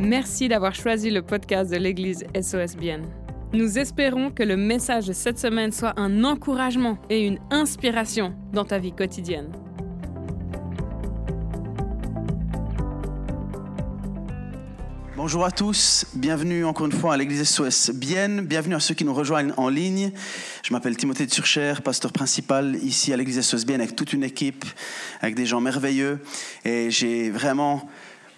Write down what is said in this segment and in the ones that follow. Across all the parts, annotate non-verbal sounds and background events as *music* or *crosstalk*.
Merci d'avoir choisi le podcast de l'Église SOSBN. Nous espérons que le message de cette semaine soit un encouragement et une inspiration dans ta vie quotidienne. Bonjour à tous, bienvenue encore une fois à l'église SOS Bienne, bienvenue à ceux qui nous rejoignent en ligne. Je m'appelle Timothée de Surcher, pasteur principal ici à l'église SOS Bienne avec toute une équipe, avec des gens merveilleux et j'ai vraiment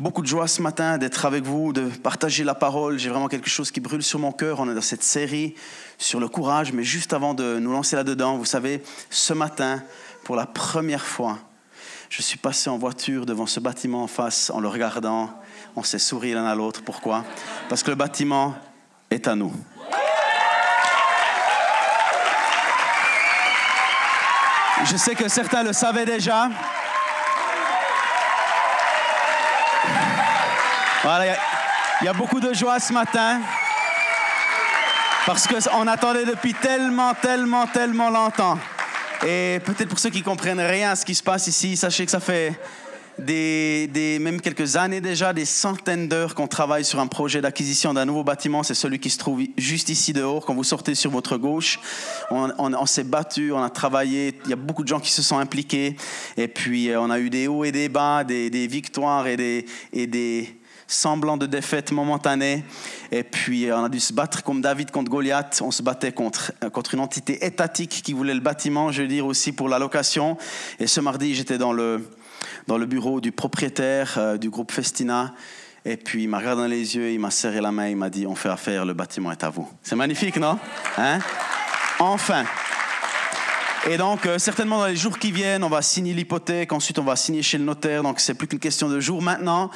beaucoup de joie ce matin d'être avec vous, de partager la parole. J'ai vraiment quelque chose qui brûle sur mon cœur. On est dans cette série sur le courage, mais juste avant de nous lancer là-dedans, vous savez, ce matin, pour la première fois, je suis passé en voiture devant ce bâtiment en face en le regardant on s'est souri l'un à l'autre. Pourquoi? Parce que le bâtiment est à nous. Je sais que certains le savaient déjà. Voilà, il y, a beaucoup de joie ce matin. Parce qu'on attendait depuis tellement, tellement, tellement longtemps. Et peut-être pour ceux qui comprennent rien à ce qui se passe ici, sachez que ça fait des, même quelques années déjà, des centaines d'heures qu'on travaille sur un projet d'acquisition d'un nouveau bâtiment. C'est celui qui se trouve juste ici dehors, quand vous sortez sur votre gauche. On, s'est battu, on a travaillé. Il y a beaucoup de gens qui se sont impliqués. Et puis, euh, on a eu des hauts et des bas, des, victoires et des, et des semblants de défaites momentanées. Et puis, euh, on a dû se battre comme David contre Goliath. On se battait contre, euh, contre une entité étatique qui voulait le bâtiment, je veux dire, aussi pour la location. Et ce mardi, j'étais dans le dans le bureau du propriétaire euh, du groupe Festina. Et puis il m'a regardé dans les yeux, il m'a serré la main, il m'a dit On fait affaire, le bâtiment est à vous. C'est magnifique, non? Hein? Enfin et donc, euh, certainement dans les jours qui viennent, on va signer l'hypothèque, ensuite on va signer chez le notaire, donc c'est plus qu'une question de jours maintenant.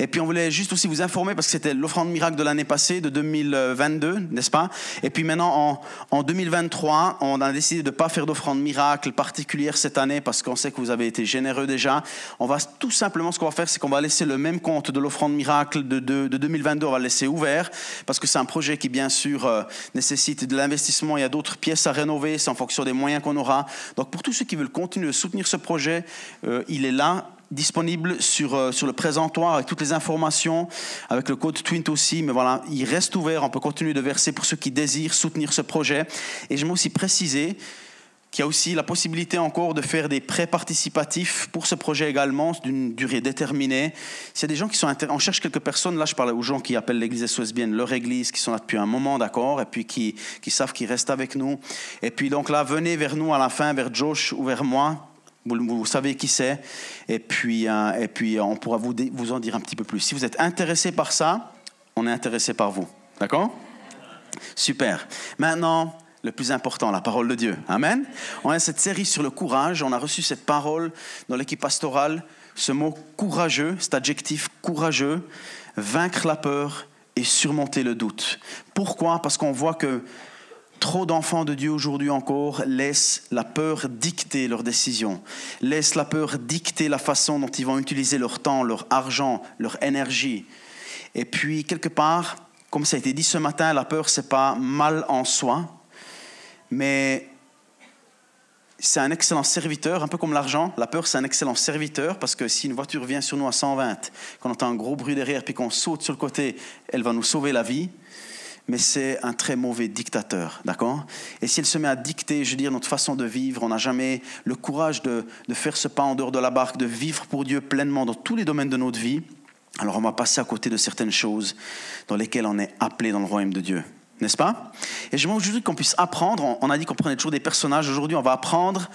Et puis on voulait juste aussi vous informer, parce que c'était l'offrande miracle de l'année passée, de 2022, n'est-ce pas? Et puis maintenant, en, en 2023, on a décidé de ne pas faire d'offrande miracle particulière cette année, parce qu'on sait que vous avez été généreux déjà. On va tout simplement, ce qu'on va faire, c'est qu'on va laisser le même compte de l'offrande miracle de, de, de, 2022, on va le laisser ouvert, parce que c'est un projet qui, bien sûr, euh, nécessite de l'investissement. Il y a d'autres pièces à rénover, c'est en fonction des moyens qu'on aura donc pour tous ceux qui veulent continuer de soutenir ce projet, euh, il est là disponible sur, euh, sur le présentoir avec toutes les informations, avec le code Twint aussi. Mais voilà, il reste ouvert. On peut continuer de verser pour ceux qui désirent soutenir ce projet. Et je aussi préciser qu'il y a aussi la possibilité encore de faire des prêts participatifs pour ce projet également, d'une durée déterminée. S'il y a des gens qui sont on cherche quelques personnes, là je parle aux gens qui appellent l'église SOS bien leur église, qui sont là depuis un moment, d'accord, et puis qui, qui savent qu'ils restent avec nous. Et puis donc là, venez vers nous à la fin, vers Josh ou vers moi. Vous, savez qui c'est, et puis, euh, et puis on pourra vous, vous en dire un petit peu plus. Si vous êtes intéressé par ça, on est intéressé par vous. D'accord? Super. Maintenant, le plus important, la parole de Dieu. Amen. On a cette série sur le courage. On a reçu cette parole dans l'équipe pastorale. Ce mot courageux, cet adjectif courageux, vaincre la peur et surmonter le doute. Pourquoi? Parce qu'on voit que trop d'enfants de Dieu aujourd'hui encore laissent la peur dicter leurs décisions, laissent la peur dicter la façon dont ils vont utiliser leur temps, leur argent, leur énergie. Et puis, quelque part, comme ça a été dit ce matin, la peur, c'est pas mal en soi, mais c'est un excellent serviteur, un peu comme l'argent. La peur, c'est un excellent serviteur parce que si une voiture vient sur nous à 120, qu'on entend un gros bruit derrière, puis qu'on saute sur le côté, elle va nous sauver la vie. Mais c'est un très mauvais dictateur, d'accord? Et si elle se met à dicter, je veux dire, notre façon de vivre, on n'a jamais le courage de, de faire ce pas en dehors de la barque, de vivre pour Dieu pleinement dans tous les domaines de notre vie, alors on va passer à côté de certaines choses dans lesquelles on est appelé dans le royaume de Dieu n'est-ce pas? Et je veux aujourd'hui qu'on puisse apprendre, on a dit qu'on prenait toujours des personnages, aujourd'hui on va apprendre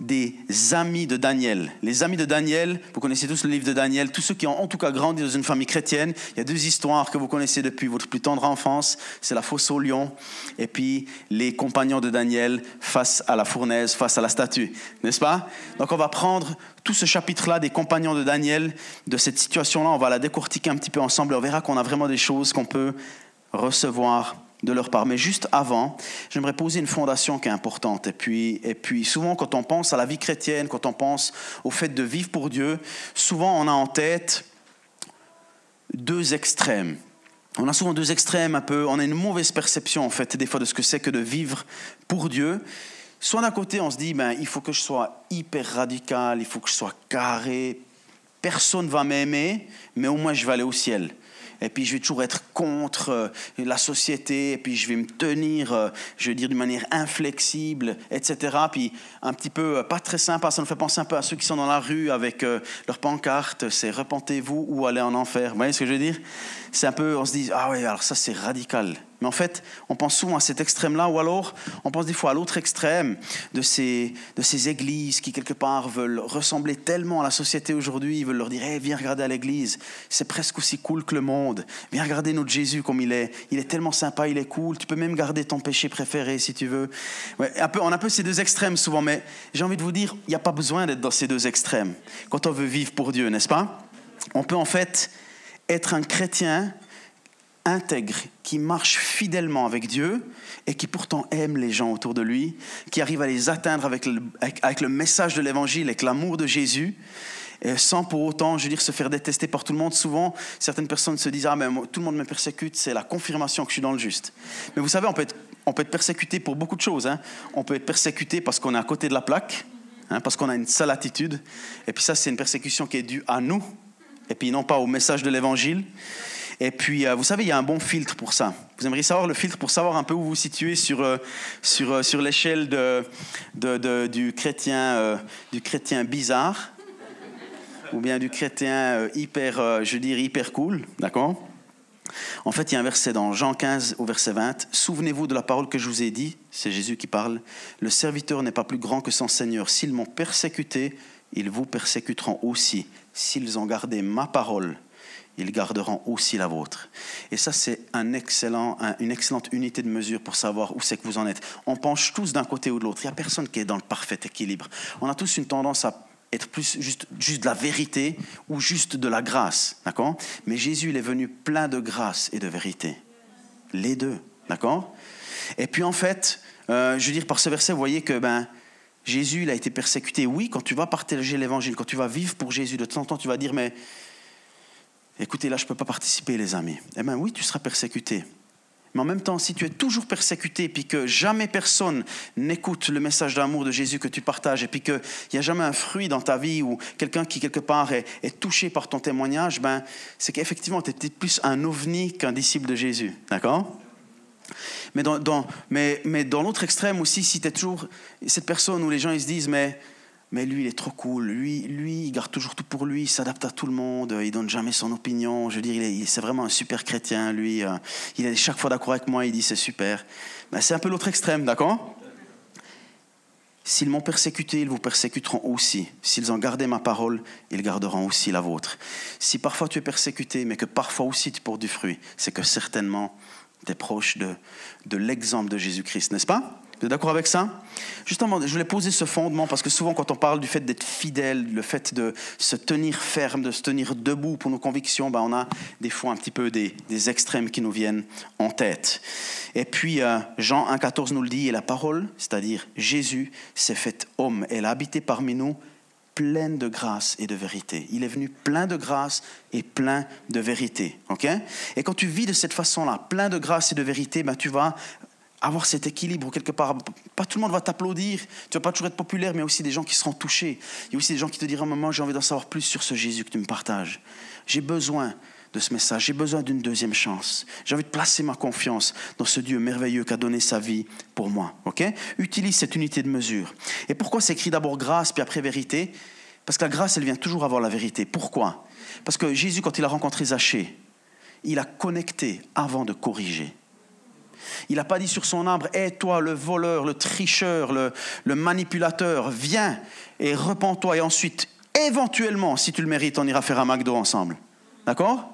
des amis de Daniel. Les amis de Daniel, vous connaissez tous le livre de Daniel, tous ceux qui ont en tout cas grandi dans une famille chrétienne, il y a deux histoires que vous connaissez depuis votre plus tendre enfance, c'est la fosse au lion et puis les compagnons de Daniel face à la fournaise, face à la statue, n'est-ce pas? Donc on va prendre tout ce chapitre-là des compagnons de Daniel, de cette situation-là, on va la décortiquer un petit peu ensemble, on verra qu'on a vraiment des choses qu'on peut recevoir de leur part. Mais juste avant, j'aimerais poser une fondation qui est importante. Et puis, et puis souvent, quand on pense à la vie chrétienne, quand on pense au fait de vivre pour Dieu, souvent on a en tête deux extrêmes. On a souvent deux extrêmes un peu, on a une mauvaise perception en fait des fois de ce que c'est que de vivre pour Dieu. Soit d'un côté on se dit, ben, il faut que je sois hyper radical, il faut que je sois carré, personne ne va m'aimer, mais au moins je vais aller au ciel. Et puis je vais toujours être contre euh, la société, et puis je vais me tenir, euh, je vais dire, d'une manière inflexible, etc. Puis un petit peu euh, pas très sympa, ça nous fait penser un peu à ceux qui sont dans la rue avec leur pancarte, c'est repentez-vous ou allez en enfer. Vous voyez ce que je veux dire? C'est un peu, on se dit, ah oui, alors ça c'est radical. Mais en fait, on pense souvent à cet extrême-là, ou alors on pense des fois à l'autre extrême de ces, de ces églises qui, quelque part, veulent ressembler tellement à la société aujourd'hui, ils veulent leur dire hey, Viens regarder à l'église, c'est presque aussi cool que le monde. Viens regarder notre Jésus comme il est. Il est tellement sympa, il est cool. Tu peux même garder ton péché préféré si tu veux. Ouais, on a un peu ces deux extrêmes souvent, mais j'ai envie de vous dire il n'y a pas besoin d'être dans ces deux extrêmes quand on veut vivre pour Dieu, n'est-ce pas? On peut en fait être un chrétien intègre, qui marche fidèlement avec Dieu et qui pourtant aime les gens autour de lui, qui arrive à les atteindre avec le, message de l'évangile, avec l'amour de Jésus, sans pour autant, je veux dire, se faire détester par tout le monde. Souvent, certaines personnes se disent Ah, mais tout le monde me persécute, c'est la confirmation que je suis dans le juste. Mais vous savez, on peut être, on peut être persécuté pour beaucoup de choses. Hein. On peut être persécuté parce qu'on est à côté de la plaque, hein, parce qu'on a une sale attitude. Et puis ça, c'est une persécution qui est due à nous, et puis non pas au message de l'évangile. Et puis, euh, vous savez, il y a un bon filtre pour ça. Vous aimeriez savoir le filtre pour savoir un peu où vous vous situez sur, euh, sur, euh, sur l'échelle du, chrétien, du chrétien bizarre ou bien du chrétien hyper, je dirais, hyper cool, d'accord? En fait, il y a un verset dans Jean 15 au verset 20. Souvenez-vous de la parole que je vous ai dit, c'est Jésus qui parle. Le serviteur n'est pas plus grand que son Seigneur. S'ils m'ont persécuté, ils vous persécuteront aussi. S'ils ont gardé ma parole, ils garderont aussi la vôtre. Et ça, c'est une excellente unité de mesure pour savoir où c'est que vous en êtes. On penche tous d'un côté ou de l'autre. Il n'y a personne qui est dans le parfait équilibre. On a tous une tendance à être plus juste, juste de la vérité ou juste de la grâce. D'accord? Mais Jésus, il est venu plein de grâce et de vérité. Les deux. D'accord? Et puis en fait, euh, je veux dire, par ce verset, vous voyez que ben, Jésus, il a été persécuté. Oui, quand tu vas partager l'évangile, quand tu vas vivre pour Jésus, de temps en temps, tu vas dire, mais écoutez, là, je ne peux pas participer, les amis. Eh bien oui, tu seras persécuté. Mais en même temps, si tu es toujours persécuté, puis que jamais personne n'écoute le message d'amour de Jésus que tu partages, et puis qu'il n'y a jamais un fruit dans ta vie ou quelqu'un qui, quelque part, est, touché par ton témoignage, ben, c'est qu'effectivement, tu es plus un ovni qu'un disciple de Jésus. D'accord? Mais dans, mais, mais dans l'autre extrême aussi, si tu es toujours cette personne où les gens ils se disent, mais mais lui, il est trop cool. Lui, lui, il garde toujours tout pour lui, il s'adapte à tout le monde, il donne jamais son opinion. Je veux dire, c'est vraiment un super chrétien, lui. Euh, il est chaque fois d'accord avec moi, il dit c'est super. Ben, c'est un peu l'autre extrême, d'accord? S'ils m'ont persécuté, ils vous persécuteront aussi. S'ils ont gardé ma parole, ils garderont aussi la vôtre. Si parfois tu es persécuté, mais que parfois aussi tu portes du fruit, c'est que certainement tu es proche de, de l'exemple de Jésus-Christ, n'est-ce pas? Vous êtes d'accord avec ça? Justement, je voulais poser ce fondement parce que souvent, quand on parle du fait d'être fidèle, le fait de se tenir ferme, de se tenir debout pour nos convictions, ben on a des fois un petit peu des, extrêmes qui nous viennent en tête. Et puis, euh, Jean 1,14 nous le dit, et la parole, c'est-à-dire Jésus, s'est fait homme. Elle a habité parmi nous pleine de grâce et de vérité. Il est venu plein de grâce et plein de vérité. ok? Et quand tu vis de cette façon-là, plein de grâce et de vérité, ben tu vas avoir cet équilibre quelque part. Pas tout le monde va t'applaudir, tu vas pas toujours être populaire, mais il y a aussi des gens qui seront touchés. Il y a aussi des gens qui te diront, maman, j'ai envie d'en savoir plus sur ce Jésus que tu me partages. J'ai besoin de ce message, j'ai besoin d'une deuxième chance. J'ai envie de placer ma confiance dans ce Dieu merveilleux qui a donné sa vie pour moi. Utilise cette unité de mesure. Et pourquoi c'est écrit d'abord grâce, puis après vérité? Parce que la grâce, elle vient toujours avoir la vérité. Pourquoi? Parce que Jésus, quand il a rencontré Zachée, il a connecté avant de corriger. Il n'a pas dit sur son arbre, hé toi le voleur, le tricheur, le, manipulateur, viens et repens-toi et ensuite, éventuellement, si tu le mérites, on ira faire un McDo ensemble. D'accord?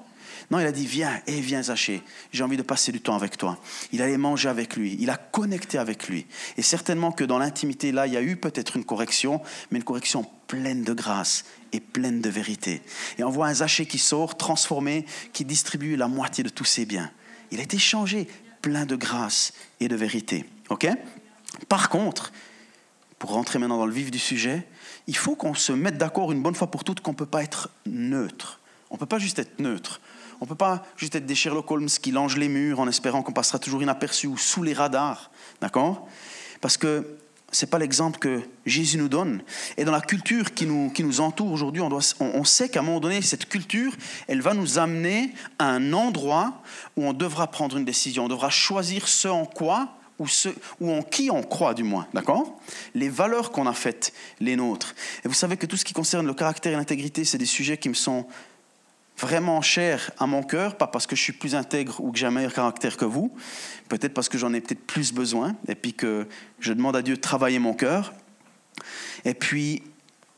Non, il a dit, viens, et viens Zaché, j'ai envie de passer du temps avec toi. Il allait manger avec lui, il a connecté avec lui. Et certainement que dans l'intimité, là, il y a eu peut-être une correction, mais une correction pleine de grâce et pleine de vérité. Et on voit un Zaché qui sort, transformé, qui distribue la moitié de tous ses biens. Il a été changé, plein de grâce et de vérité. OK? Par contre, pour rentrer maintenant dans le vif du sujet, il faut qu'on se mette d'accord une bonne fois pour toutes qu'on ne peut pas être neutre. On ne peut pas juste être neutre. On ne peut pas juste être des Sherlock Holmes qui langent les murs en espérant qu'on passera toujours inaperçu ou sous les radars. D'accord? Parce que c'est pas l'exemple que Jésus nous donne. Et dans la culture qui nous, qui nous entoure aujourd'hui, on, on, sait qu'à un moment donné, cette culture, elle va nous amener à un endroit où on devra prendre une décision. On devra choisir ce en quoi ou, ce, ou en qui on croit du moins, d'accord? Les valeurs qu'on a faites, les nôtres. Et vous savez que tout ce qui concerne le caractère et l'intégrité, c'est des sujets qui me sont vraiment chers à mon cœur, pas parce que je suis plus intègre ou que j'ai un meilleur caractère que vous, peut-être parce que j'en ai peut-être plus besoin, et puis que je demande à Dieu de travailler mon cœur. Et puis,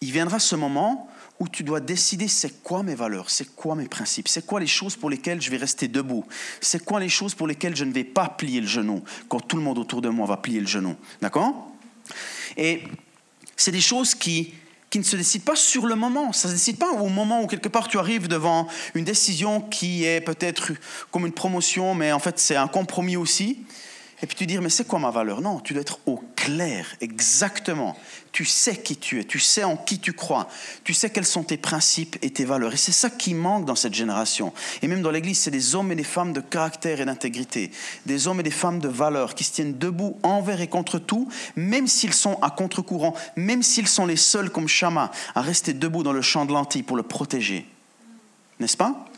il viendra ce moment où tu dois décider c'est quoi mes valeurs, c'est quoi mes principes, c'est quoi les choses pour lesquelles je vais rester debout, c'est quoi les choses pour lesquelles je ne vais pas plier le genou quand tout le monde autour de moi va plier le genou. D'accord? Et c'est des choses qui qui ne se décide pas sur le moment. Ça ne se décide pas au moment où quelque part tu arrives devant une décision qui est peut-être comme une promotion, mais en fait c'est un compromis aussi et puis tu dis, mais c'est quoi ma valeur? Non, tu dois être au clair, exactement. Tu sais qui tu es, tu sais en qui tu crois, tu sais quels sont tes principes et tes valeurs. Et c'est ça qui manque dans cette génération. Et même dans l'Église, c'est des hommes et des femmes de caractère et d'intégrité, des hommes et des femmes de valeur qui se tiennent debout envers et contre tout, même s'ils sont à contre-courant, même s'ils sont les seuls comme Shama à rester debout dans le champ de lentilles pour le protéger. N'est-ce pas?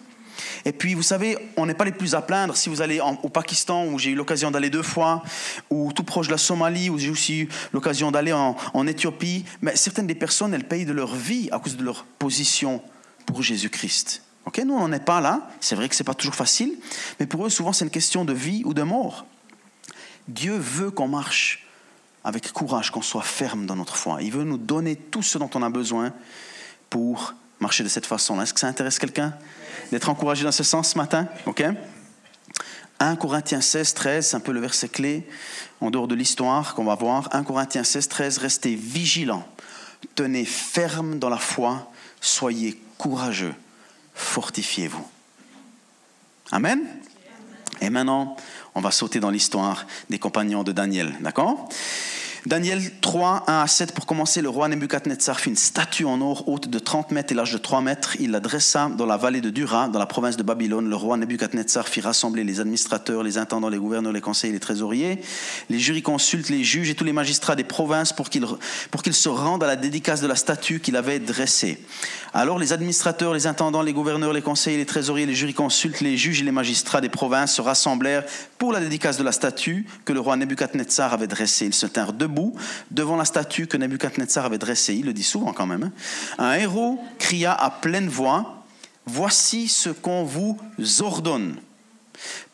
Et puis, vous savez, on n'est pas les plus à plaindre si vous allez au Pakistan, où j'ai eu l'occasion d'aller deux fois, ou tout proche de la Somalie, où j'ai aussi eu l'occasion d'aller en, Éthiopie. Mais certaines des personnes, elles payent de leur vie à cause de leur position pour Jésus-Christ. Ok, nous, on n'en est pas là. C'est vrai que ce n'est pas toujours facile, mais pour eux, souvent, c'est une question de vie ou de mort. Dieu veut qu'on marche avec courage, qu'on soit ferme dans notre foi. Il veut nous donner tout ce dont on a besoin pour marcher de cette façon-là. Est-ce que ça intéresse quelqu'un? D'être encouragé dans ce sens ce matin. OK? 1 Corinthiens 16, 13, c'est un peu le verset clé en dehors de l'histoire qu'on va voir. 1 Corinthiens 16, 13, restez vigilants, tenez ferme dans la foi, soyez courageux, fortifiez-vous. Amen? Et maintenant, on va sauter dans l'histoire des compagnons de Daniel, d'accord? Daniel 3, 1 à 7, pour commencer, le roi Nebuchadnezzar fit une statue en or haute de 30 mètres et large de 3 mètres. Il la dressa dans la vallée de Dura, dans la province de Babylone. Le roi Nebuchadnezzar fit rassembler les administrateurs, les intendants, les gouverneurs, les conseillers, les trésoriers, les jurisconsultes, les juges et tous les magistrats des provinces pour qu'ils, pour qu'ils se rendent à la dédicace de la statue qu'il avait dressée. Alors les administrateurs, les intendants, les gouverneurs, les conseillers, les trésoriers, les jurisconsultes, les juges et les magistrats des provinces se rassemblèrent pour la dédicace de la statue que le roi Nebuchadnezzar avait dressée. Ils se tinrent debout devant la statue que Nebuchadnezzar avait dressée. Il le dit souvent quand même. Hein. Un héros cria à pleine voix Voici ce qu'on vous ordonne.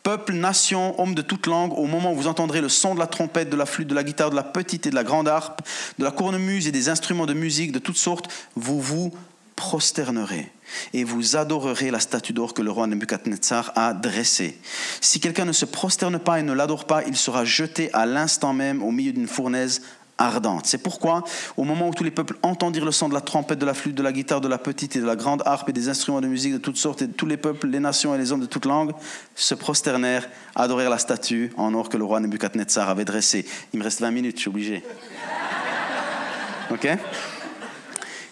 Peuple, nation, homme de toute langue, au moment où vous entendrez le son de la trompette, de la flûte, de la guitare, de la petite et de la grande harpe, de la cornemuse et des instruments de musique de toutes sortes, vous vous prosternerez et vous adorerez la statue d'or que le roi Nebuchadnezzar a dressée. Si quelqu'un ne se prosterne pas et ne l'adore pas, il sera jeté à l'instant même au milieu d'une fournaise ardente. C'est pourquoi, au moment où tous les peuples entendirent le son de la trompette, de la flûte, de la guitare, de la petite et de la grande harpe et des instruments de musique de toutes sortes, et tous les peuples, les nations et les hommes de toutes langues se prosternèrent, adorèrent la statue en or que le roi Nebuchadnezzar avait dressée. Il me reste 20 minutes, je suis obligé. OK?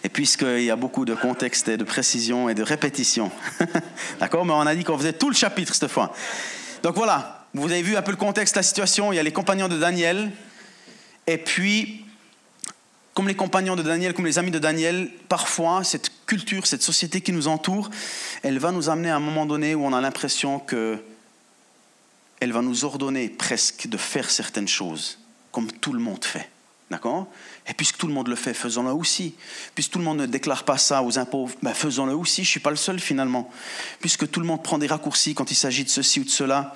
Et puisqu'il y a beaucoup de contexte et de précision et de répétition. *laughs* D'accord Mais on a dit qu'on faisait tout le chapitre cette fois. Donc voilà, vous avez vu un peu le contexte, la situation. Il y a les compagnons de Daniel. Et puis, comme les compagnons de Daniel, comme les amis de Daniel, parfois, cette culture, cette société qui nous entoure, elle va nous amener à un moment donné où on a l'impression que elle va nous ordonner presque de faire certaines choses, comme tout le monde fait. D'accord? Et puisque tout le monde le fait, faisons-le aussi. Puisque tout le monde ne déclare pas ça aux impôts, ben faisons-le aussi. Je ne suis pas le seul finalement. Puisque tout le monde prend des raccourcis quand il s'agit de ceci ou de cela,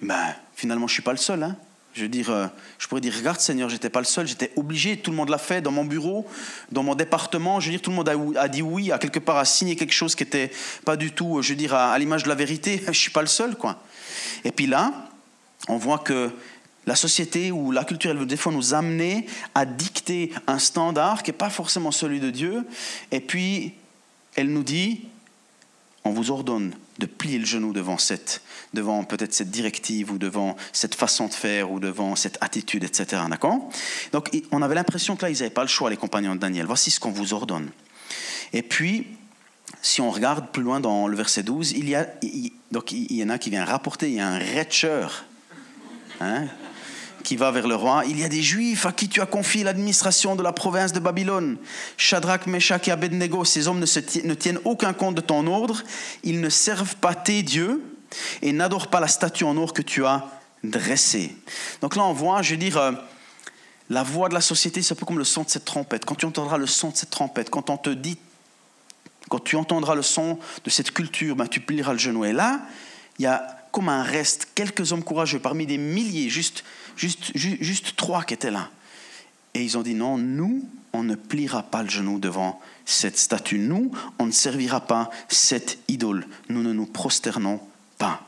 ben finalement je ne suis pas le seul. Hein. je veux dire, euh, je pourrais dire, regarde Seigneur, j'étais pas le seul, j'étais obligé, tout le monde l'a fait dans mon bureau, dans mon département. Je veux dire, tout le monde a, dit oui, à quelque part, a signé quelque chose qui n'était pas du tout, je veux dire, à, à l'image de la vérité. *laughs* Je suis pas le seul, quoi. Et puis là, on voit que la société ou la culture, elle veut des fois nous amener à dicter un standard qui n'est pas forcément celui de Dieu. Et puis, elle nous dit, on vous ordonne de plier le genou devant cette, devant peut-être cette directive ou devant cette façon de faire ou devant cette attitude, etc. Donc, on avait l'impression que là, ils n'avaient pas le choix, les compagnons de Daniel. Voici ce qu'on vous ordonne. Et puis, si on regarde plus loin dans le verset 12, il y, a, donc il y en a qui vient rapporter, il y a un retcheur. Hein? Qui va vers le roi, il y a des Juifs à qui tu as confié l'administration de la province de Babylone. Shadrach, Meshach et Abednego, ces hommes ne, ne tiennent aucun compte de ton ordre, ils ne servent pas tes dieux et n'adorent pas la statue en or que tu as dressée. Donc là, on voit, je veux dire, euh, la voix de la société, c'est un peu comme le son de cette trompette. Quand tu entendras le son de cette trompette, quand on te dit, quand tu entendras le son de cette culture, ben, tu plieras le genou. Et là, il y a comme un reste, quelques hommes courageux parmi des milliers, juste, juste, juste, trois qui étaient là. Et ils ont dit non, nous, on ne pliera pas le genou devant cette statue. Nous, on ne servira pas cette idole. Nous ne nous prosternons pas.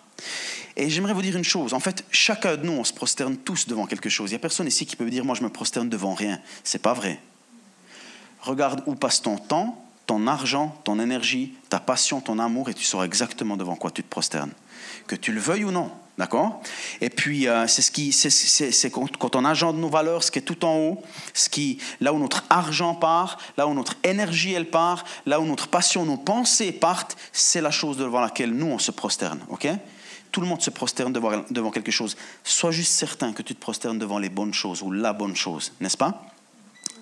Et j'aimerais vous dire une chose. En fait, chacun de nous, on se prosterne tous devant quelque chose. Il n'y a personne ici qui peut dire, moi, je me prosterne devant rien. C'est pas vrai. Regarde où passe ton temps, ton argent, ton énergie, ta passion, ton amour, et tu sauras exactement devant quoi tu te prosternes. Que tu le veuilles ou non. D'accord? Et puis, euh, c'est ce qui, c'est quand, on agende nos valeurs, ce qui est tout en haut, ce qui, là où notre argent part, là où notre énergie elle part, là où notre passion, nos pensées partent, c'est la chose devant laquelle nous on se prosterne. Ok? Tout le monde se prosterne devant, devant quelque chose. Sois juste certain que tu te prosternes devant les bonnes choses ou la bonne chose, n'est-ce pas?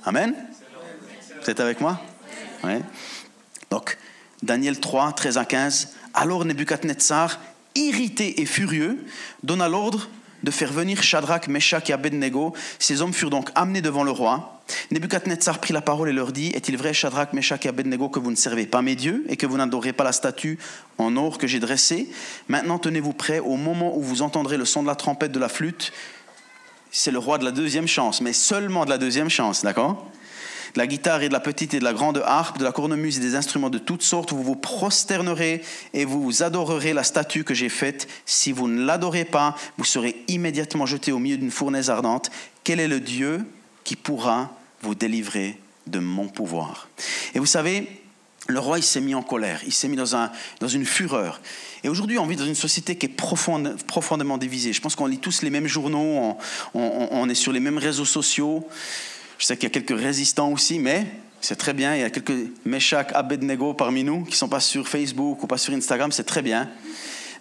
Amen? Vous êtes avec moi? Donc, Daniel 3, 13 à 15. Alors Nebuchadnezzar, irrité et furieux, donna l'ordre de faire venir Shadrach, Meshach et Abednego. Ces hommes furent donc amenés devant le roi. Nebuchadnezzar prit la parole et leur dit Est-il vrai, Shadrach, Meshach et Abednego, que vous ne servez pas mes dieux et que vous n'adorez pas la statue en or que j'ai dressée? Maintenant, tenez-vous prêts au moment où vous entendrez le son de la trompette de la flûte. C'est le roi de la deuxième chance, mais seulement de la deuxième chance, d'accord? De la guitare et de la petite et de la grande harpe, de la cornemuse et des instruments de toutes sortes, vous vous prosternerez et vous adorerez la statue que j'ai faite. Si vous ne l'adorez pas, vous serez immédiatement jeté au milieu d'une fournaise ardente. Quel est le Dieu qui pourra vous délivrer de mon pouvoir? Et vous savez, le roi, il s'est mis en colère, il s'est mis dans, un, dans une fureur. Et aujourd'hui, on vit dans une société qui est profondément divisée. Je pense qu'on lit tous les mêmes journaux, on est sur les mêmes réseaux sociaux. Je sais qu'il y a quelques résistants aussi, mais c'est très bien. Il y a quelques Meshach Abednego parmi nous qui ne sont pas sur Facebook ou pas sur Instagram, c'est très bien.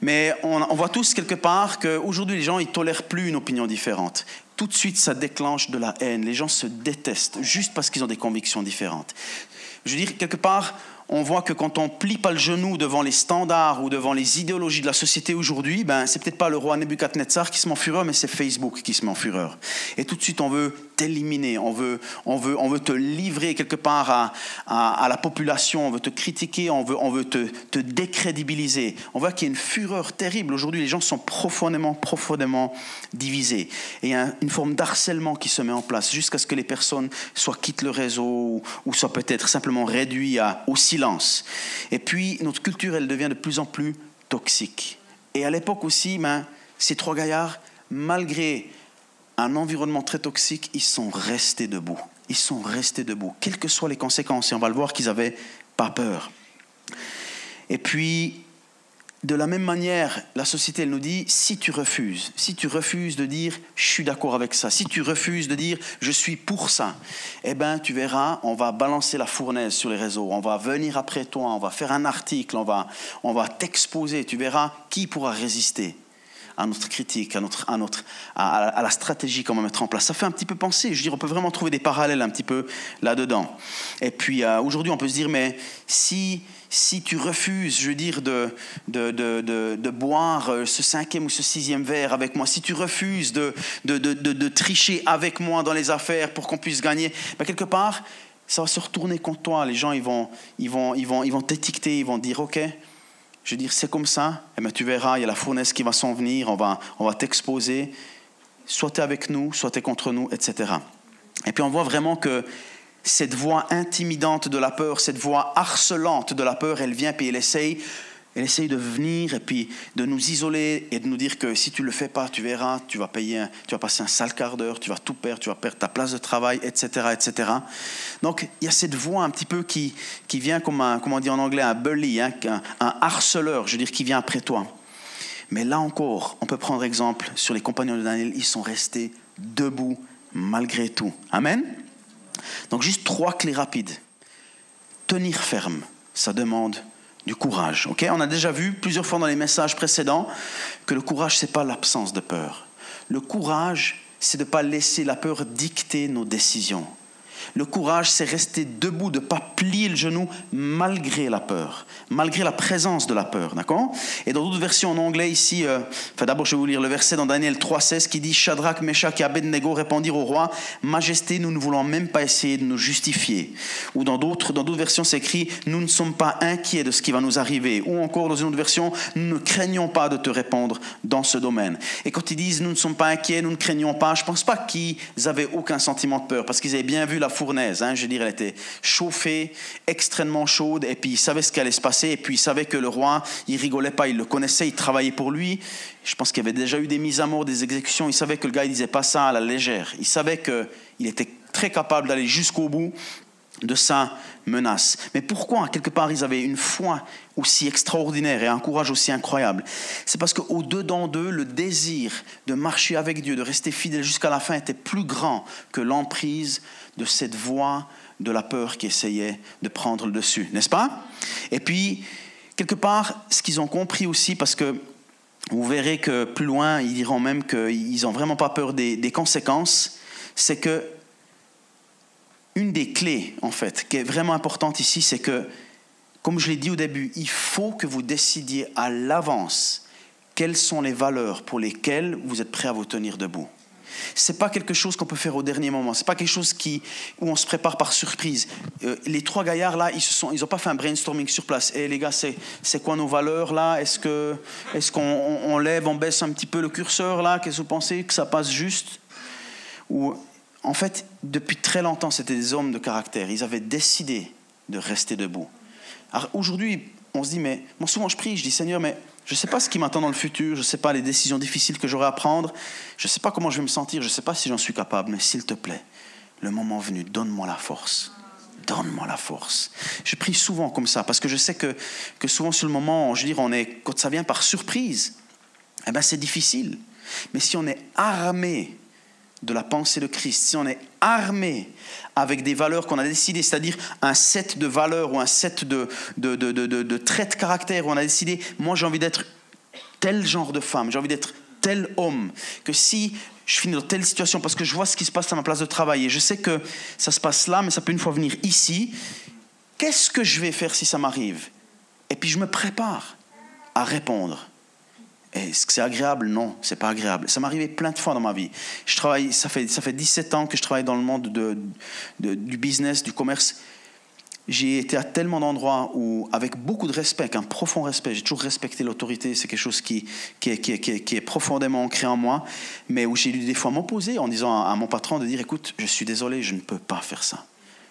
Mais on, voit tous quelque part qu'aujourd'hui, les gens, ils tolèrent plus une opinion différente. Tout de suite, ça déclenche de la haine. Les gens se détestent juste parce qu'ils ont des convictions différentes. Je veux dire, quelque part, on voit que quand on plie pas le genou devant les standards ou devant les idéologies de la société aujourd'hui, ben, c'est peut-être pas le roi Nebuchadnezzar qui se met en fureur, mais c'est Facebook qui se met en fureur. Et tout de suite, on veut t'éliminer, on veut, on, veut, on veut te livrer quelque part à, à, la population, on veut te critiquer, on veut, on veut te, te décrédibiliser. On voit qu'il y a une fureur terrible. Aujourd'hui, les gens sont profondément, profondément divisés. Et il y a une forme d'harcèlement qui se met en place jusqu'à ce que les personnes soit quittent le réseau ou, soient peut-être simplement réduites au silence. Et puis, notre culture, elle devient de plus en plus toxique. Et à l'époque aussi, ben, ces trois gaillards, malgré un environnement très toxique, ils sont restés debout. Ils sont restés debout, quelles que soient les conséquences. Et on va le voir qu'ils n'avaient pas peur. Et puis, de la même manière, la société, elle nous dit, si tu refuses, si tu refuses de dire, je suis d'accord avec ça, si tu refuses de dire, je suis pour ça, eh bien, tu verras, on va balancer la fournaise sur les réseaux, on va venir après toi, on va faire un article, on va, on va t'exposer, tu verras qui pourra résister à notre critique, à, notre, à, à, la stratégie qu'on va mettre en place. Ça fait un petit peu penser. Je veux dire, on peut vraiment trouver des parallèles un petit peu là-dedans. Et puis euh, aujourd'hui, on peut se dire, mais si, si tu refuses, je veux dire, de, de, de, de, boire euh, ce cinquième ou ce sixième verre avec moi, si tu refuses de, de, tricher avec moi dans les affaires pour qu'on puisse gagner, ben quelque part, ça va se retourner contre toi. Les gens, ils vont, ils vont, ils vont, ils vont t'étiqueter, ils vont dire, OK, je veux dire, c'est comme ça, et eh bien, tu verras, il y a la fournaise qui va s'en venir, on va, on va t'exposer, soit tu es avec nous, soit tu es contre nous, etc. Et puis on voit vraiment que cette voix intimidante de la peur, cette voix harcelante de la peur, elle vient, puis elle essaye elle essaye de venir et puis de nous isoler et de nous dire que si tu ne le fais pas, tu verras, tu vas payer, tu vas passer un sale quart d'heure, tu vas tout perdre, tu vas perdre ta place de travail, etc., etc. Donc il y a cette voix un petit peu qui, qui vient comme comment on dit en anglais, un bully, hein, un, harceleur, je veux dire, qui vient après toi. Mais là encore, on peut prendre exemple sur les compagnons de Daniel, ils sont restés debout malgré tout. Amen? Donc juste trois clés rapides. Tenir ferme, ça demande du courage. On a déjà vu plusieurs fois dans les messages précédents que le courage, ce n'est pas l'absence de peur. Le courage, c'est de ne pas laisser la peur dicter nos décisions. Le courage, c'est rester debout, de ne pas plier le genou malgré la peur, malgré la présence de la peur. D'accord? Et dans d'autres versions en anglais, ici, euh, enfin d'abord je vais vous lire le verset dans Daniel 3,16 qui dit Shadrach, Meshach et Abednego répondirent au roi Majesté, nous ne voulons même pas essayer de nous justifier. Ou dans d'autres, dans d'autres versions, c'est écrit Nous ne sommes pas inquiets de ce qui va nous arriver. Ou encore dans une autre version Nous ne craignons pas de te répondre dans ce domaine. Et quand ils disent Nous ne sommes pas inquiets, nous ne craignons pas, je ne pense pas qu'ils avaient aucun sentiment de peur parce qu'ils avaient bien vu la fournaise. Hein, je veux dire, elle était chauffée, extrêmement chaude, et puis il savait ce qui allait se passer, et puis il savait que le roi, il rigolait pas, il le connaissait, il travaillait pour lui. Je pense qu'il y avait déjà eu des mises à mort, des exécutions. Il savait que le gars, il disait pas ça à la légère. Il savait qu'il était très capable d'aller jusqu'au bout de sa menace. Mais pourquoi, quelque part, ils avaient une foi aussi extraordinaire et un courage aussi incroyable? C'est parce qu'au-dedans d'eux, le désir de marcher avec Dieu, de rester fidèle jusqu'à la fin était plus grand que l'emprise de cette voix de la peur qui essayait de prendre le dessus, n'est-ce pas? Et puis, quelque part, ce qu'ils ont compris aussi, parce que vous verrez que plus loin, ils diront même qu'ils n'ont vraiment pas peur des, des conséquences, c'est que une des clés, en fait, qui est vraiment importante ici, c'est que, comme je l'ai dit au début, il faut que vous décidiez à l'avance quelles sont les valeurs pour lesquelles vous êtes prêt à vous tenir debout. C'est pas quelque chose qu'on peut faire au dernier moment. C'est pas quelque chose qui, où on se prépare par surprise. Euh, les trois gaillards là, ils se pas fait un brainstorming sur place. Et eh, les gars, c'est, c'est quoi nos valeurs là? Est-ce que, est-ce qu'on on, lève, on baisse un petit peu le curseur là? Qu'est-ce que vous pensez? Que ça passe juste? En fait, depuis très longtemps, c'était des hommes de caractère. Ils avaient décidé de rester debout. Alors aujourd'hui, on se dit, mais moi souvent je prie, je dis Seigneur, mais je ne sais pas ce qui m'attend dans le futur, je ne sais pas les décisions difficiles que j'aurai à prendre, je ne sais pas comment je vais me sentir, je ne sais pas si j'en suis capable, mais s'il te plaît, le moment venu, donne-moi la force. Donne-moi la force. Je prie souvent comme ça, parce que je sais que, que souvent sur le moment, je veux dire, on est, quand ça vient par surprise, eh ben c'est difficile. Mais si on est armé de la pensée de Christ, si on est armé avec des valeurs qu'on a décidées, c'est-à-dire un set de valeurs ou un set de, de, de, de traits de caractère, où on a décidé, moi j'ai envie d'être tel genre de femme, j'ai envie d'être tel homme, que si je finis dans telle situation parce que je vois ce qui se passe à ma place de travail et je sais que ça se passe là, mais ça peut une fois venir ici, qu'est-ce que je vais faire si ça m'arrive? Et puis je me prépare à répondre. Est-ce que c'est agréable? Non, c'est pas agréable. Ça m'est arrivé plein de fois dans ma vie. Je travaille, ça fait, ça fait 17 ans que je travaille dans le monde de, du business, du commerce. J'ai été à tellement d'endroits où, avec beaucoup de respect, un profond respect, j'ai toujours respecté l'autorité, c'est quelque chose qui, qui, est, qui, est, qui, est, profondément ancré en moi, mais où j'ai dû des fois m'opposer en disant à, mon patron de dire écoute, je suis désolé, je ne peux pas faire ça.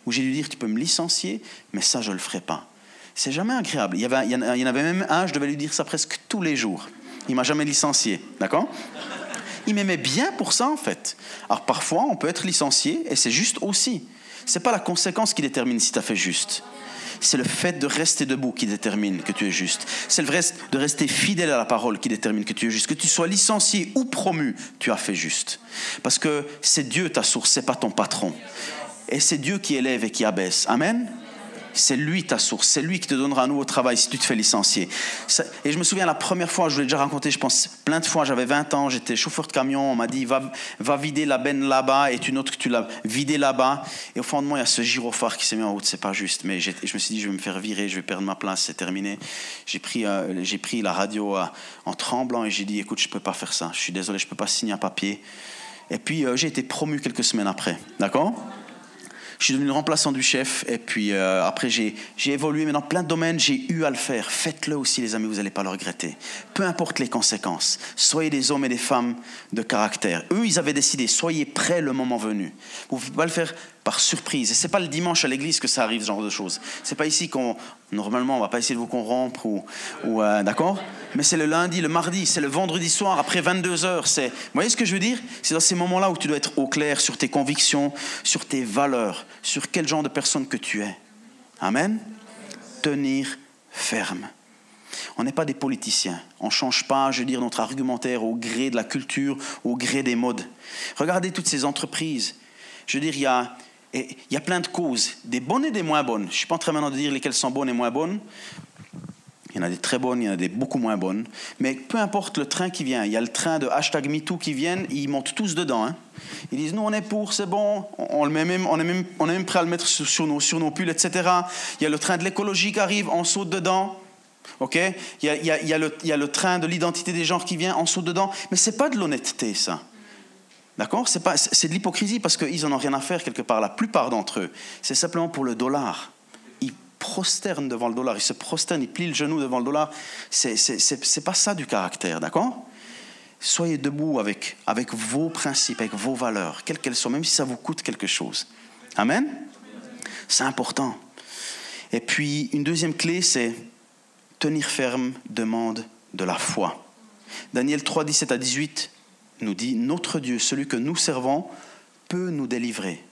Où j'ai dû dire tu peux me licencier, mais ça, je ne le ferai pas. C'est jamais agréable. Il y, avait, il y en avait même un, je devais lui dire ça presque tous les jours. Il m'a jamais licencié, d'accord? Il m'aimait bien pour ça en fait. Alors parfois, on peut être licencié et c'est juste aussi. C'est pas la conséquence qui détermine si tu as fait juste. C'est le fait de rester debout qui détermine que tu es juste. C'est le vrai de rester fidèle à la parole qui détermine que tu es juste. Que tu sois licencié ou promu, tu as fait juste. Parce que c'est Dieu ta source, c'est pas ton patron. Et c'est Dieu qui élève et qui abaisse. Amen? C'est lui ta source, c'est lui qui te donnera un nouveau travail si tu te fais licencier. Et je me souviens la première fois, je vous l'ai déjà raconté, je pense plein de fois, j'avais 20 ans, j'étais chauffeur de camion, on m'a dit va, va vider la benne là-bas et une autre que tu l'as vidée là-bas. Et au fond de moi, il y a ce gyrophare qui s'est mis en route, c'est pas juste. Mais je me suis dit, je vais me faire virer, je vais perdre ma place, c'est terminé. J'ai pris, euh, pris la radio euh, en tremblant et j'ai dit écoute, je peux pas faire ça, je suis désolé, je peux pas signer un papier. Et puis euh, j'ai été promu quelques semaines après, d'accord? Je suis devenu remplaçant du chef. Et puis euh, après, j'ai évolué. Mais dans plein de domaines, j'ai eu à le faire. Faites-le aussi, les amis, vous n'allez pas le regretter. Peu importe les conséquences. Soyez des hommes et des femmes de caractère. Eux, ils avaient décidé, soyez prêts le moment venu. Vous ne pouvez pas le faire par surprise. Et c'est pas le dimanche à l'église que ça arrive, ce genre de choses. C'est pas ici qu'on, normalement, on va pas essayer de vous corrompre ou, ou euh, d'accord? Mais c'est le lundi, le mardi, c'est le vendredi soir après 22 heures. C'est, vous voyez ce que je veux dire? C'est dans ces moments-là où tu dois être au clair sur tes convictions, sur tes valeurs, sur quel genre de personne que tu es. Amen? Tenir ferme. On n'est pas des politiciens. On ne change pas, je veux dire, notre argumentaire au gré de la culture, au gré des modes. Regardez toutes ces entreprises. Je veux dire, il y a, et il y a plein de causes, des bonnes et des moins bonnes. Je ne suis pas en train maintenant de dire lesquelles sont bonnes et moins bonnes. Il y en a des très bonnes, il y en a des beaucoup moins bonnes. Mais peu importe le train qui vient, il y a le train de hashtag MeToo qui viennent, ils montent tous dedans. Hein. Ils disent, nous on est pour, c'est bon, on, est même, on est même prêt à le mettre sur, nos, sur nos pulls, etc. Il y a le train de l'écologie qui arrive, on saute dedans. OK? Il y, a, le, il y a le train de l'identité des genres qui vient, on saute dedans. Mais ce n'est pas de l'honnêteté, ça. D'accord? C'est, pas, c'est de l'hypocrisie parce qu'ils n'en ont rien à faire quelque part, la plupart d'entre eux. C'est simplement pour le dollar prosterne devant le dollar, il se prosterne, il plie le genou devant le dollar. C'est, c'est, pas ça du caractère, d'accord? Soyez debout avec, avec vos principes, avec vos valeurs, quelles qu'elles soient, même si ça vous coûte quelque chose. Amen? C'est important. Et puis, une deuxième clé, c'est tenir ferme demande de la foi. Daniel 3, 17 à 18 nous dit, Notre Dieu, celui que nous servons, peut nous délivrer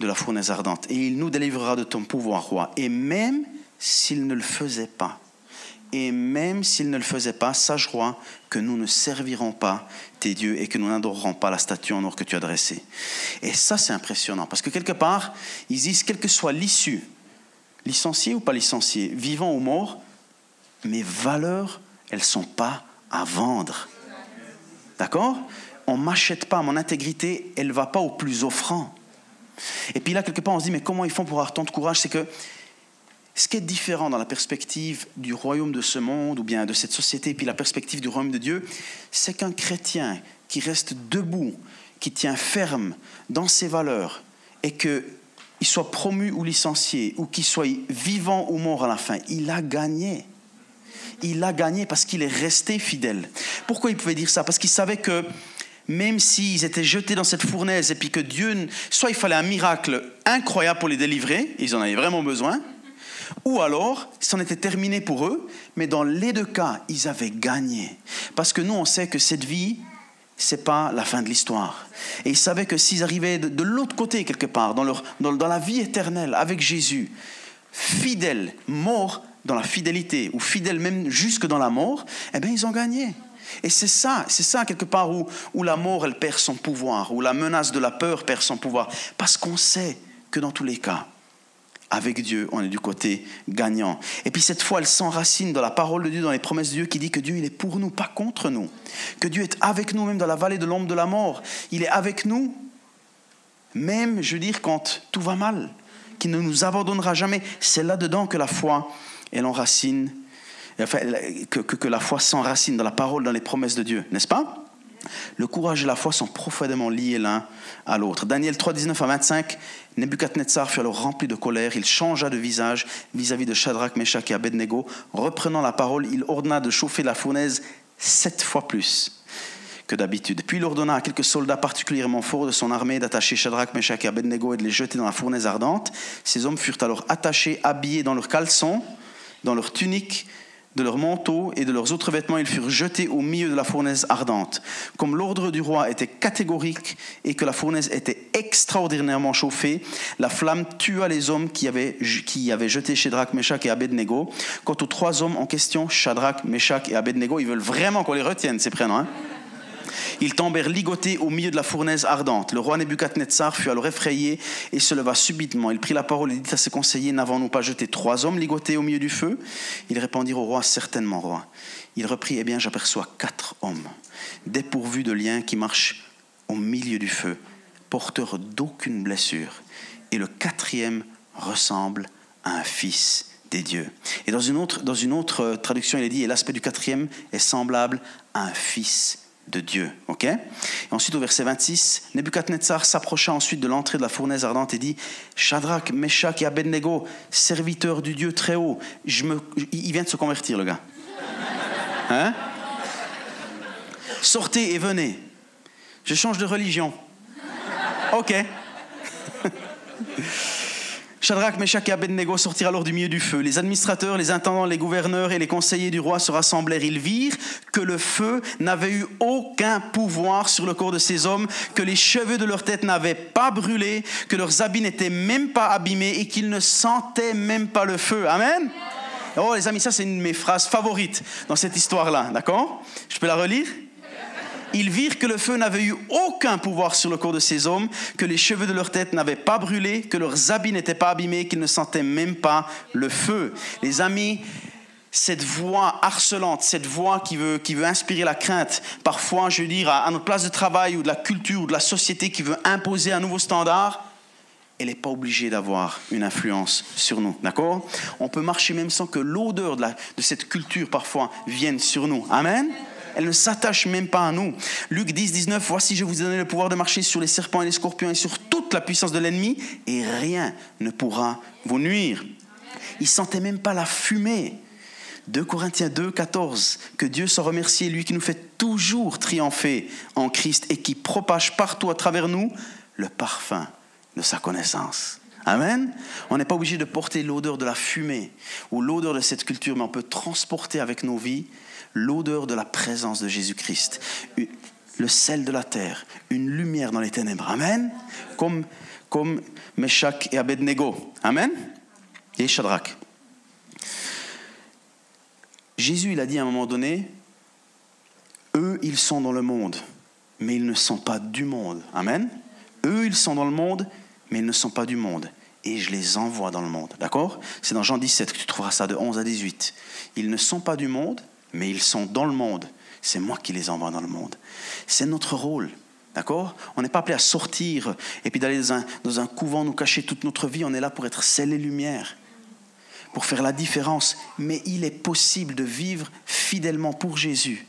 de la fournaise ardente, et il nous délivrera de ton pouvoir, roi. Et même s'il ne le faisait pas, et même s'il ne le faisait pas, sache, roi, que nous ne servirons pas tes dieux et que nous n'adorerons pas la statue en or que tu as dressée. Et ça, c'est impressionnant, parce que quelque part, ils disent, quelle que soit l'issue, licencié ou pas licencié, vivant ou mort, mes valeurs, elles ne sont pas à vendre. D'accord? On ne m'achète pas, mon intégrité, elle ne va pas au plus offrant. Et puis là, quelque part, on se dit, mais comment ils font pour avoir tant de courage? C'est que ce qui est différent dans la perspective du royaume de ce monde ou bien de cette société, et puis la perspective du royaume de Dieu, c'est qu'un chrétien qui reste debout, qui tient ferme dans ses valeurs, et qu'il soit promu ou licencié, ou qu'il soit vivant ou mort à la fin, il a gagné. Il a gagné parce qu'il est resté fidèle. Pourquoi il pouvait dire ça? Parce qu'il savait que même s'ils étaient jetés dans cette fournaise et puis que Dieu, soit il fallait un miracle incroyable pour les délivrer, ils en avaient vraiment besoin, ou alors c'en était terminé pour eux, mais dans les deux cas, ils avaient gagné. Parce que nous, on sait que cette vie, c'est pas la fin de l'histoire. Et ils savaient que s'ils arrivaient de, l'autre côté quelque part, dans, leur, dans, dans la vie éternelle avec Jésus, fidèles, morts dans la fidélité, ou fidèles même jusque dans la mort, eh bien, ils ont gagné. Et c'est ça, c'est ça quelque part où, où la mort, elle perd son pouvoir, où la menace de la peur perd son pouvoir. Parce qu'on sait que dans tous les cas, avec Dieu, on est du côté gagnant. Et puis cette fois, elle s'enracine dans la parole de Dieu, dans les promesses de Dieu, qui dit que Dieu, il est pour nous, pas contre nous. Que Dieu est avec nous, même dans la vallée de l'ombre de la mort. Il est avec nous, même, je veux dire, quand tout va mal, qu'il ne nous abandonnera jamais. C'est là-dedans que la foi, elle enracine que, la foi s'enracine dans la parole, dans les promesses de Dieu, n'est-ce pas? Le courage et la foi sont profondément liés l'un à l'autre. Daniel 3, 19 à 25, Nebuchadnezzar fut alors rempli de colère, il changea de visage vis-à-vis de Shadrach, Meshach et Abednego. Reprenant la parole, il ordonna de chauffer la fournaise sept fois plus que d'habitude. Puis il ordonna à quelques soldats particulièrement forts de son armée d'attacher Shadrach, Meshach et Abednego et de les jeter dans la fournaise ardente. Ces hommes furent alors attachés, habillés dans leurs caleçons, dans leurs tuniques, de leurs manteaux et de leurs autres vêtements, ils furent jetés au milieu de la fournaise ardente. Comme l'ordre du roi était catégorique et que la fournaise était extraordinairement chauffée, la flamme tua les hommes qui avaient, avaient jeté Shadrach, Meshach et Abednego. Quant aux trois hommes en question, Shadrach, Meshach et Abednego, ils veulent vraiment qu'on les retienne, ces prénoms. Ils tombèrent ligotés au milieu de la fournaise ardente. Le roi Nebuchadnezzar fut alors effrayé et se leva subitement. Il prit la parole et dit à ses conseillers N'avons-nous pas jeté trois hommes ligotés au milieu du feu? Ils répondirent au roi Certainement, roi. Il reprit Eh bien, j'aperçois quatre hommes, dépourvus de liens, qui marchent au milieu du feu, porteurs d'aucune blessure. Et le quatrième ressemble à un fils des dieux. Et dans une autre, dans une autre traduction, il est dit Et l'aspect du quatrième est semblable à un fils de Dieu. ok? Ensuite, au verset 26, Nebuchadnezzar s'approcha ensuite de l'entrée de la fournaise ardente et dit Shadrach, Meshach et Abednego, serviteurs du Dieu très haut, je me... il vient de se convertir, le gars. *laughs* Hein? Sortez et venez. Je change de religion. Ok. *laughs* Shadrach, Meshach et Abednego sortirent alors du milieu du feu. Les administrateurs, les intendants, les gouverneurs et les conseillers du roi se rassemblèrent. Ils virent que le feu n'avait eu aucun pouvoir sur le corps de ces hommes, que les cheveux de leur tête n'avaient pas brûlé, que leurs habits n'étaient même pas abîmés et qu'ils ne sentaient même pas le feu. Amen. Oh les amis, ça c'est une de mes phrases favorites dans cette histoire-là, d'accord? Je peux la relire? Ils virent que le feu n'avait eu aucun pouvoir sur le corps de ces hommes, que les cheveux de leur tête n'avaient pas brûlé, que leurs habits n'étaient pas abîmés, qu'ils ne sentaient même pas le feu. Les amis, cette voix harcelante, cette voix qui veut, qui veut inspirer la crainte, parfois, je veux dire, à, notre place de travail ou de la culture ou de la société qui veut imposer un nouveau standard, elle n'est pas obligée d'avoir une influence sur nous. D'accord? On peut marcher même sans que l'odeur de, de cette culture parfois vienne sur nous. Amen? Elle ne s'attache même pas à nous. Luc 10, 19, voici, je vous ai donné le pouvoir de marcher sur les serpents et les scorpions et sur toute la puissance de l'ennemi, et rien ne pourra vous nuire. Il sentait même pas la fumée 2 Corinthiens 2, 14. Que Dieu soit remercié, lui qui nous fait toujours triompher en Christ et qui propage partout à travers nous le parfum de sa connaissance. Amen. On n'est pas obligé de porter l'odeur de la fumée ou l'odeur de cette culture, mais on peut transporter avec nos vies l'odeur de la présence de Jésus-Christ, le sel de la terre, une lumière dans les ténèbres. Amen. Comme, comme Meshach et Abednego. Amen. Et Shadrach. Jésus, il a dit à un moment donné, eux, ils sont dans le monde, mais ils ne sont pas du monde. Amen. Eux, ils sont dans le monde, mais ils ne sont pas du monde. Et je les envoie dans le monde. D'accord? C'est dans Jean 17 que tu trouveras ça de 11 à 18. Ils ne sont pas du monde, mais ils sont dans le monde. C'est moi qui les envoie dans le monde. C'est notre rôle. D'accord? On n'est pas appelé à sortir et puis d'aller dans un, couvent nous cacher toute notre vie. On est là pour être et lumière pour faire la différence. Mais il est possible de vivre fidèlement pour Jésus,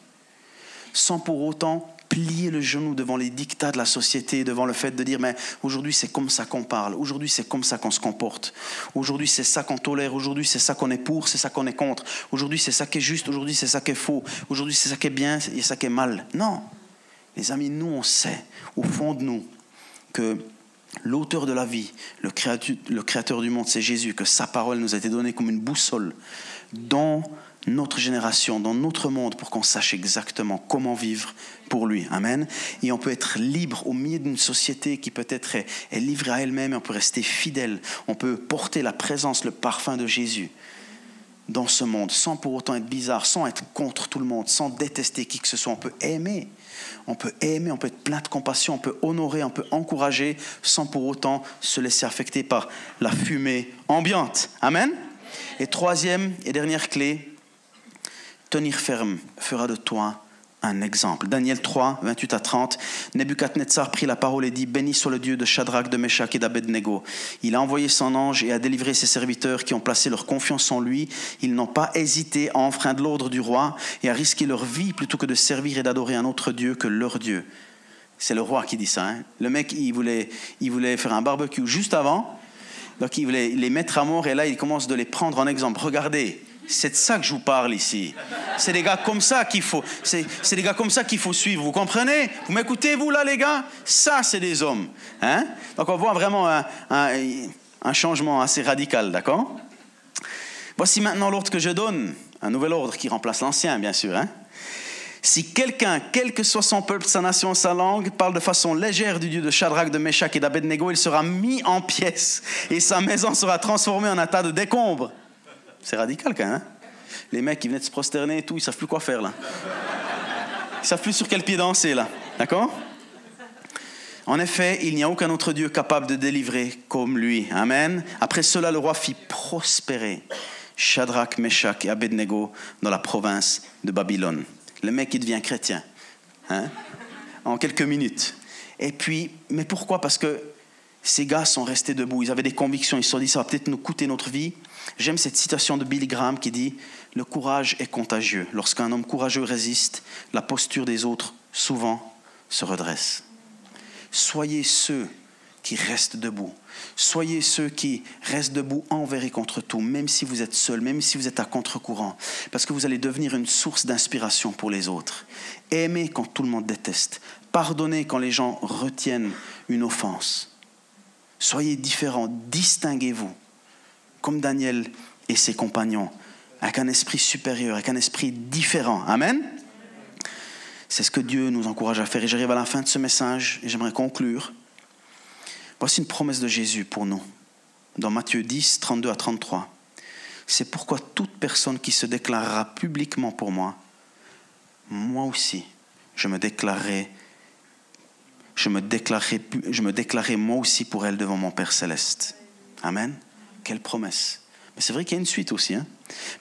sans pour autant plier le genou devant les dictats de la société, devant le fait de dire, mais aujourd'hui c'est comme ça qu'on parle, aujourd'hui c'est comme ça qu'on se comporte, aujourd'hui c'est ça qu'on tolère, aujourd'hui c'est ça qu'on est pour, c'est ça qu'on est contre, aujourd'hui c'est ça qui est juste, aujourd'hui c'est ça qui est faux, aujourd'hui c'est ça qui est bien et ça qui est mal. Non, les amis, nous on sait, au fond de nous, que l'auteur de la vie, le créateur, du monde, c'est Jésus, que sa parole nous a été donnée comme une boussole dans notre génération, dans notre monde, pour qu'on sache exactement comment vivre pour lui. Amen. Et on peut être libre au milieu d'une société qui peut-être est, livrée à elle-même, et on peut rester fidèle, on peut porter la présence, le parfum de Jésus dans ce monde, sans pour autant être bizarre, sans être contre tout le monde, sans détester qui que ce soit. On peut aimer on peut aimer, on peut être plein de compassion, on peut honorer, on peut encourager sans pour autant se laisser affecter par la fumée ambiante. Amen. Et troisième et dernière clé, tenir ferme fera de toi un exemple. Daniel 3, 28 à 30. Nebuchadnezzar prit la parole et dit Béni soit le Dieu de Shadrach, de Meshach et d'Abednego. Il a envoyé son ange et a délivré ses serviteurs qui ont placé leur confiance en lui. Ils n'ont pas hésité à enfreindre l'ordre du roi et à risquer leur vie plutôt que de servir et d'adorer un autre Dieu que leur Dieu. C'est le roi qui dit ça. Hein. Le mec, il voulait, il voulait faire un barbecue juste avant. Donc il voulait les mettre à mort et là, il commence de les prendre en exemple. Regardez, c'est de ça que je vous parle ici. C'est des gars comme ça qu'il faut, c'est, des gars comme ça qu'il faut suivre. Vous comprenez? Vous m'écoutez, vous là, les gars? Ça, c'est des hommes. Hein? Donc on voit vraiment un, changement assez radical, d'accord? Voici maintenant l'ordre que je donne, un nouvel ordre qui remplace l'ancien, bien sûr. Hein? Si quelqu'un, quel que soit son peuple, sa nation, sa langue, parle de façon légère du Dieu de Shadrach, de Meshach et d'Abednego, il sera mis en pièces et sa maison sera transformée en un tas de décombres. C'est radical quand même. Hein. les mecs qui venaient de se prosterner et tout, ils savent plus quoi faire là. Ils savent plus sur quel pied danser là. D'accord? En effet, il n'y a aucun autre Dieu capable de délivrer comme lui. Amen. Après cela, le roi fit prospérer Shadrach, Meshach et Abednego dans la province de Babylone. Le mec, il devient chrétien. Hein en quelques minutes. Et puis, mais pourquoi? Parce que ces gars sont restés debout. Ils avaient des convictions. Ils se sont dit, ça va peut-être nous coûter notre vie. J'aime cette citation de Billy Graham qui dit Le courage est contagieux. Lorsqu'un homme courageux résiste, la posture des autres, souvent, se redresse. Soyez ceux qui restent debout. Soyez ceux qui restent debout envers et contre tout, même si vous êtes seul, même si vous êtes à contre-courant, parce que vous allez devenir une source d'inspiration pour les autres. Aimez quand tout le monde déteste. Pardonnez quand les gens retiennent une offense. Soyez différents, distinguez-vous comme Daniel et ses compagnons, avec un esprit supérieur, avec un esprit différent. Amen. C'est ce que Dieu nous encourage à faire. Et j'arrive à la fin de ce message et j'aimerais conclure. Voici une promesse de Jésus pour nous, dans Matthieu 10, 32 à 33. C'est pourquoi toute personne qui se déclarera publiquement pour moi, moi aussi, je me déclarerai, je me déclarerai, je me déclarerai moi aussi pour elle devant mon Père céleste. Amen. Quelle promesse. Mais c'est vrai qu'il y a une suite aussi. Hein.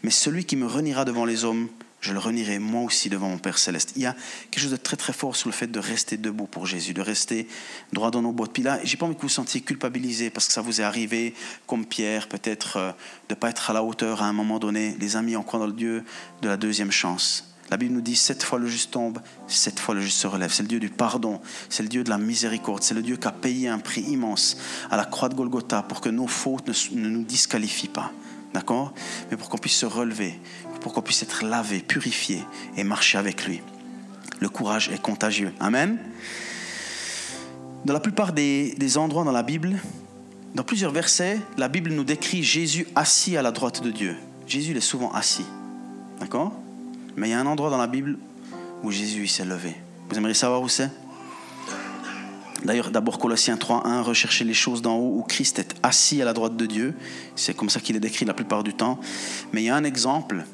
Mais celui qui me reniera devant les hommes, je le renierai moi aussi devant mon Père céleste. Il y a quelque chose de très très fort sur le fait de rester debout pour Jésus, de rester droit dans nos bottes. Puis là, j'ai pas envie que vous vous sentiez culpabilisé parce que ça vous est arrivé, comme Pierre, peut-être euh, de ne pas être à la hauteur à un moment donné. Les amis, on croit dans le Dieu de la deuxième chance. La Bible nous dit sept fois le juste tombe, sept fois le juste se relève. C'est le Dieu du pardon, c'est le Dieu de la miséricorde, c'est le Dieu qui a payé un prix immense à la croix de Golgotha pour que nos fautes ne, nous disqualifient pas. D'accord? Mais pour qu'on puisse se relever, pour qu'on puisse être lavé, purifié et marcher avec lui. Le courage est contagieux. Amen? Dans la plupart des, endroits dans la Bible, dans plusieurs versets, la Bible nous décrit Jésus assis à la droite de Dieu. Jésus est souvent assis. D'accord? Mais il y a un endroit dans la Bible où Jésus s'est levé. Vous aimeriez savoir où c'est? D'ailleurs, d'abord Colossiens 3.1, rechercher les choses d'en haut où Christ est assis à la droite de Dieu. C'est comme ça qu'il est décrit la plupart du temps. Mais il y a un exemple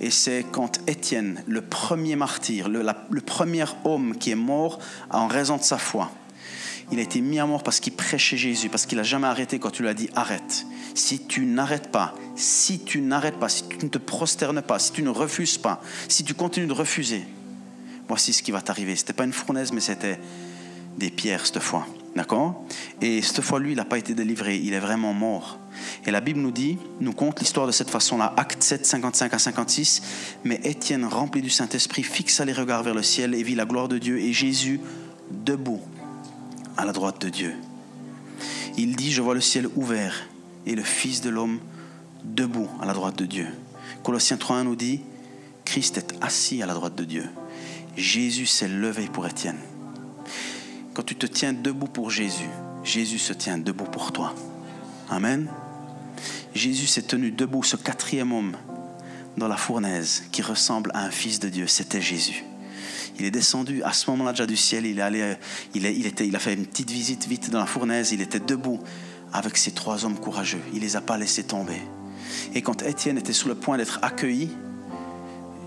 et c'est quand Étienne, le premier martyr, le, premier homme qui est mort en raison de sa foi, il a été mis à mort parce qu'il prêchait Jésus, parce qu'il n'a jamais arrêté quand tu lui as dit arrête. Si tu n'arrêtes pas, si tu n'arrêtes pas, si tu ne te prosternes pas, si tu ne refuses pas, si tu continues de refuser, voici ce qui va t'arriver. Ce n'était pas une fournaise, mais c'était des pierres cette fois. D'accord? Et cette fois, lui, il n'a pas été délivré, il est vraiment mort. Et la Bible nous dit, nous compte l'histoire de cette façon-là, Acte 7, 55 à 56. Mais Étienne, rempli du Saint-Esprit, fixa les regards vers le ciel et vit la gloire de Dieu et Jésus debout à la droite de Dieu. Il dit, je vois le ciel ouvert et le Fils de l'homme debout à la droite de Dieu. Colossiens 3.1 nous dit, Christ est assis à la droite de Dieu. Jésus s'est levé pour Étienne. Quand tu te tiens debout pour Jésus, Jésus se tient debout pour toi. Amen. Jésus s'est tenu debout, ce quatrième homme dans la fournaise qui ressemble à un fils de Dieu, c'était Jésus. Il est descendu à ce moment-là déjà du ciel, il, est allé, il, était, il a fait une petite visite vite dans la fournaise, il était debout avec ces trois hommes courageux, il les a pas laissés tomber. Et quand Étienne était sur le point d'être accueilli,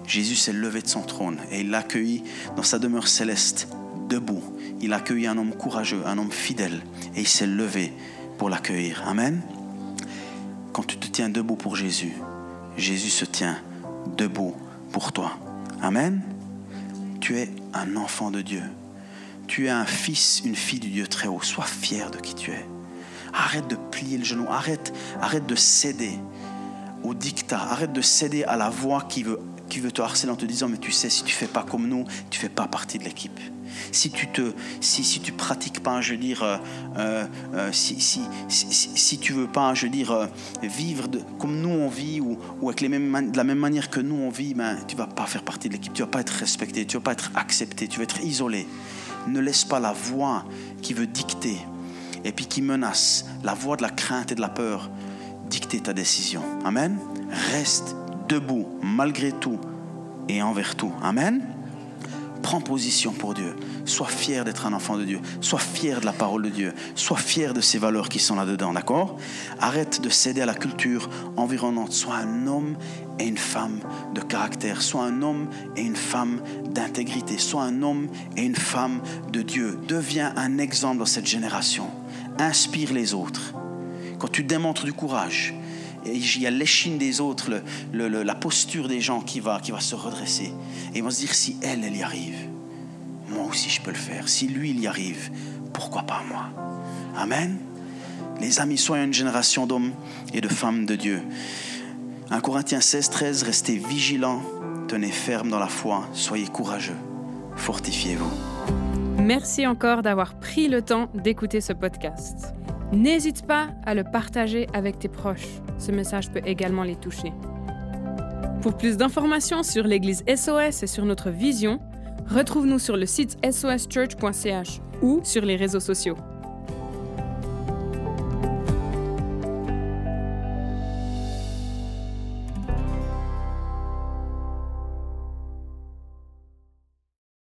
Jésus s'est levé de son trône et il l'a accueilli dans sa demeure céleste, debout. Il a accueilli un homme courageux, un homme fidèle, et il s'est levé pour l'accueillir. Amen. Quand tu te tiens debout pour Jésus, Jésus se tient debout pour toi. Amen. Tu es un enfant de Dieu. Tu es un fils, une fille du Dieu très haut. Sois fier de qui tu es. Arrête de plier le genou. Arrête, de céder au dictat. Arrête de céder à la voix qui veut, qui veut te harceler en te disant Mais tu sais, si tu fais pas comme nous, tu fais pas partie de l'équipe si tu te, si, si tu pratiques pas, je veux dire, euh, euh, euh, si, si, si, tu veux pas, je dire, vivre de, comme nous on vit ou, ou avec les mêmes, de la même manière que nous on vit, ben, tu vas pas faire partie de l'équipe, tu vas pas être respecté, tu vas pas être accepté, tu vas être isolé. Ne laisse pas la voix qui veut dicter et puis qui menace, la voix de la crainte et de la peur, dicter ta décision. Amen. Reste debout malgré tout et envers tout. Amen. Prends position pour Dieu. Sois fier d'être un enfant de Dieu. Sois fier de la parole de Dieu. Sois fier de ces valeurs qui sont là-dedans, d'accord? Arrête de céder à la culture environnante. Sois un homme et une femme de caractère. Sois un homme et une femme d'intégrité. Sois un homme et une femme de Dieu. Deviens un exemple dans cette génération. Inspire les autres. Quand tu démontres du courage, il y a l'échine des autres, la posture des gens qui va, se redresser. Et ils vont se dire, si elle, elle y arrive, moi aussi je peux le faire. Si lui, il y arrive, pourquoi pas moi? Amen. Les amis, soyez une génération d'hommes et de femmes de Dieu. 1 Corinthiens 16, 13, restez vigilants, tenez ferme dans la foi, soyez courageux, fortifiez-vous. Merci encore d'avoir pris le temps d'écouter ce podcast. N'hésite pas à le partager avec tes proches. Ce message peut également les toucher. Pour plus d'informations sur l'Église SOS et sur notre vision, retrouve-nous sur le site soschurch.ch ou sur les réseaux sociaux.